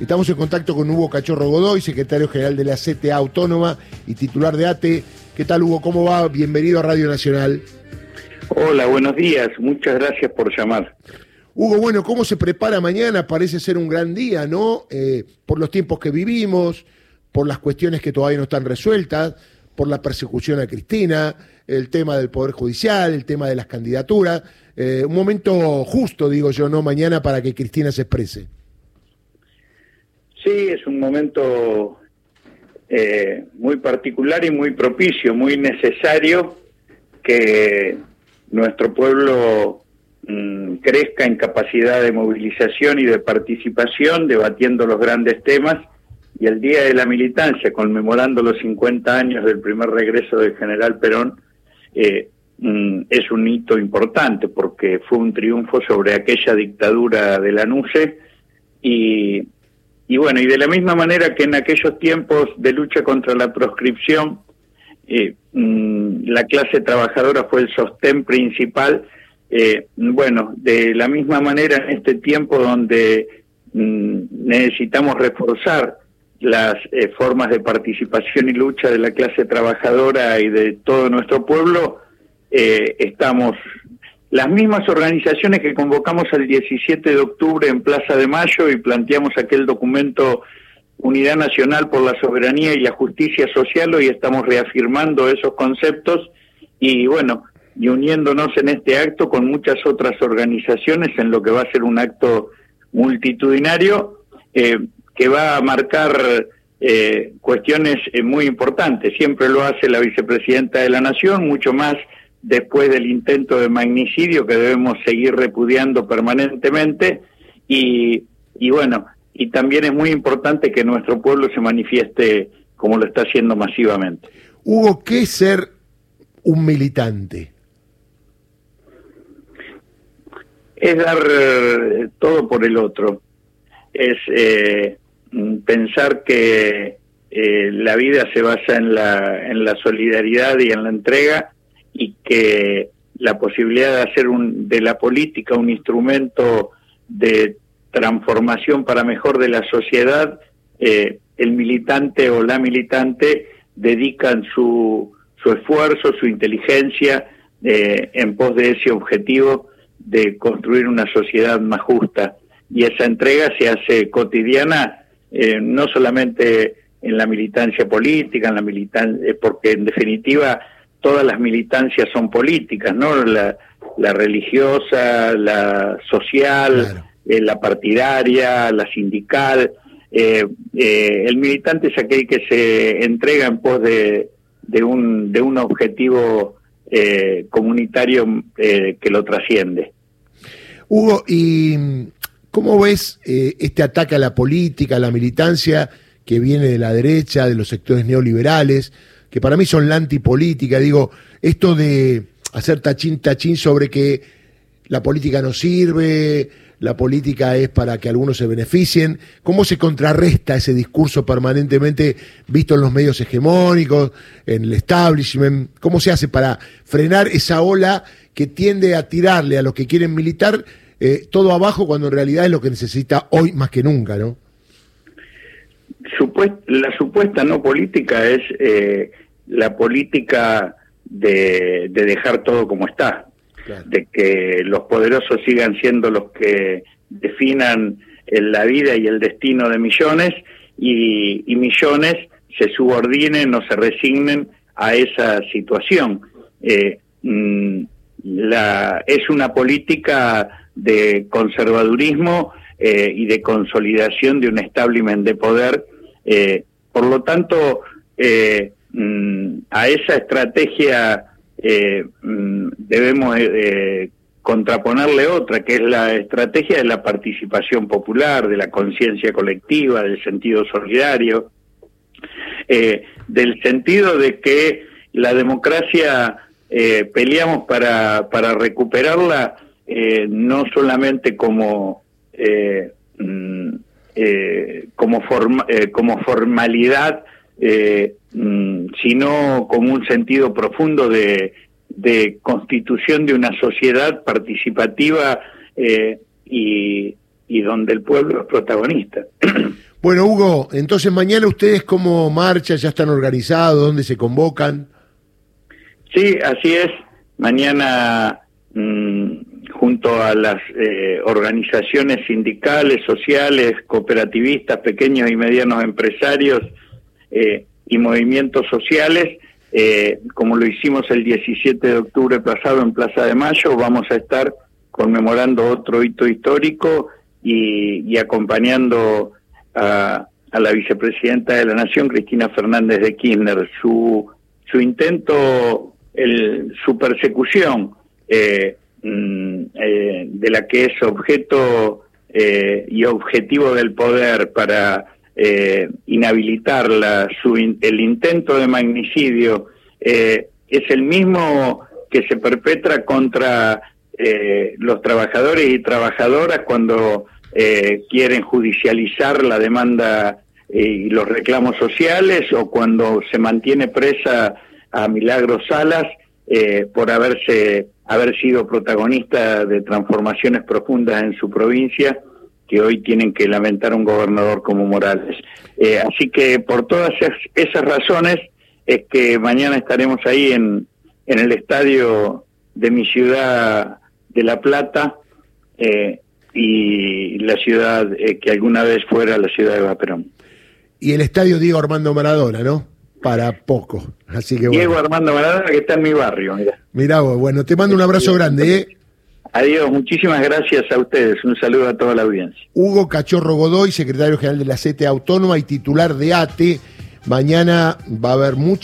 Estamos en contacto con Hugo Cachorro Godoy, secretario general de la CTA Autónoma y titular de ATE. ¿Qué tal, Hugo? ¿Cómo va? Bienvenido a Radio Nacional. Hola, buenos días. Muchas gracias por llamar. Hugo, bueno, ¿cómo se prepara mañana? Parece ser un gran día, ¿no? Eh, por los tiempos que vivimos, por las cuestiones que todavía no están resueltas, por la persecución a Cristina, el tema del Poder Judicial, el tema de las candidaturas. Eh, un momento justo, digo yo, ¿no? Mañana para que Cristina se exprese. Sí, es un momento eh, muy particular y muy propicio, muy necesario que nuestro pueblo mm, crezca en capacidad de movilización y de participación, debatiendo los grandes temas, y el Día de la Militancia, conmemorando los 50 años del primer regreso del general Perón, eh, mm, es un hito importante porque fue un triunfo sobre aquella dictadura de la NUCE y y bueno, y de la misma manera que en aquellos tiempos de lucha contra la proscripción, eh, mm, la clase trabajadora fue el sostén principal, eh, bueno, de la misma manera en este tiempo donde mm, necesitamos reforzar las eh, formas de participación y lucha de la clase trabajadora y de todo nuestro pueblo, estamos las mismas organizaciones que convocamos el 17 de octubre en Plaza de Mayo y planteamos aquel documento Unidad Nacional por la Soberanía y la Justicia Social, hoy estamos reafirmando esos conceptos y bueno, y uniéndonos en este acto con muchas otras organizaciones en lo que va a ser un acto multitudinario eh, que va a marcar eh, cuestiones eh, muy importantes. Siempre lo hace la vicepresidenta de la Nación, mucho más después del intento de magnicidio que debemos seguir repudiando permanentemente y, y bueno, y también es muy importante que nuestro pueblo se manifieste como lo está haciendo masivamente. Hugo, ¿qué es ser un militante? Es dar eh, todo por el otro, es eh, pensar que eh, la vida se basa en la, en la solidaridad y en la entrega y que la posibilidad de hacer un, de la política un instrumento de transformación para mejor de la sociedad, eh, el militante o la militante dedican su, su esfuerzo, su inteligencia eh, en pos de ese objetivo de construir una sociedad más justa. Y esa entrega se hace cotidiana, eh, no solamente en la militancia política, en la militancia, porque en definitiva todas las militancias son políticas, ¿no? La, religiosa, la social, eh, la partidaria, la sindical. Eh, eh, el militante es aquel que se entrega en pos de, de, un, de un objetivo comunitario que lo trasciende. Hugo, ¿y cómo ves este ataque a la política, a la militancia que viene de la derecha, de los sectores neoliberales? Que para mí son la antipolítica, digo, esto de hacer tachín tachín sobre que la política no sirve, la política es para que algunos se beneficien, ¿cómo se contrarresta ese discurso permanentemente visto en los medios hegemónicos, en el establishment? ¿Cómo se hace para frenar esa ola que tiende a tirarle a los que quieren militar eh, todo abajo cuando en realidad es lo que necesita hoy más que nunca, ¿no? la supuesta no política es eh, la política de, dejar todo como está, de que los poderosos sigan siendo los que definan la vida y el destino de millones y, millones se subordinen o se resignen a esa situación. Eh, mm, la, es una política de conservadurismo eh, y de consolidación de un establishment de poder. Eh, por lo tanto, eh, Mm, a esa estrategia eh, mm, debemos eh, contraponerle otra, que es la estrategia de la participación popular, de la conciencia colectiva, del sentido solidario, eh, del sentido de que la democracia peleamos para, para recuperarla no solamente como mm, como, como formalidad Mm, sino como un sentido profundo de, constitución de una sociedad participativa eh, y, donde el pueblo es protagonista. Bueno, Hugo, entonces mañana ustedes cómo marchan, ya están organizados, dónde se convocan. Sí, así es. Mañana, mmm, junto a las eh, organizaciones sindicales, sociales, cooperativistas, pequeños y medianos empresarios eh, y movimientos sociales, eh, como lo hicimos el 17 de octubre pasado en Plaza de Mayo, vamos a estar conmemorando otro hito histórico y, acompañando a, a, la vicepresidenta de la Nación, Cristina Fernández de Kirchner, su, su intento, el, su persecución eh, mm, de la que es objeto y objetivo del poder para eh, inhabilitarla, su, el intento de magnicidio eh, es el mismo que se perpetra contra eh, los trabajadores y trabajadoras cuando eh, quieren judicializar la demanda eh, y los reclamos sociales o cuando se mantiene presa a Milagros Salas por haberse haber sido protagonista de transformaciones profundas en su provincia que hoy tienen que lamentar un gobernador como Morales. Eh, así que por todas esas razones es que mañana estaremos ahí en, en el estadio de mi ciudad de La Plata eh, y la ciudad eh, que alguna vez fuera la ciudad de Vaperón. Y el estadio Diego Armando Maradona, ¿no? Para poco. Así que Diego. Armando Maradona que está en mi barrio. Mira, Mirá vos, bueno, te mando un abrazo grande, ¿eh? Adiós, muchísimas gracias a ustedes. Un saludo a toda la audiencia. Hugo Cachorro Godoy, secretario general de la CETE Autónoma y titular de ATE. Mañana va a haber mucha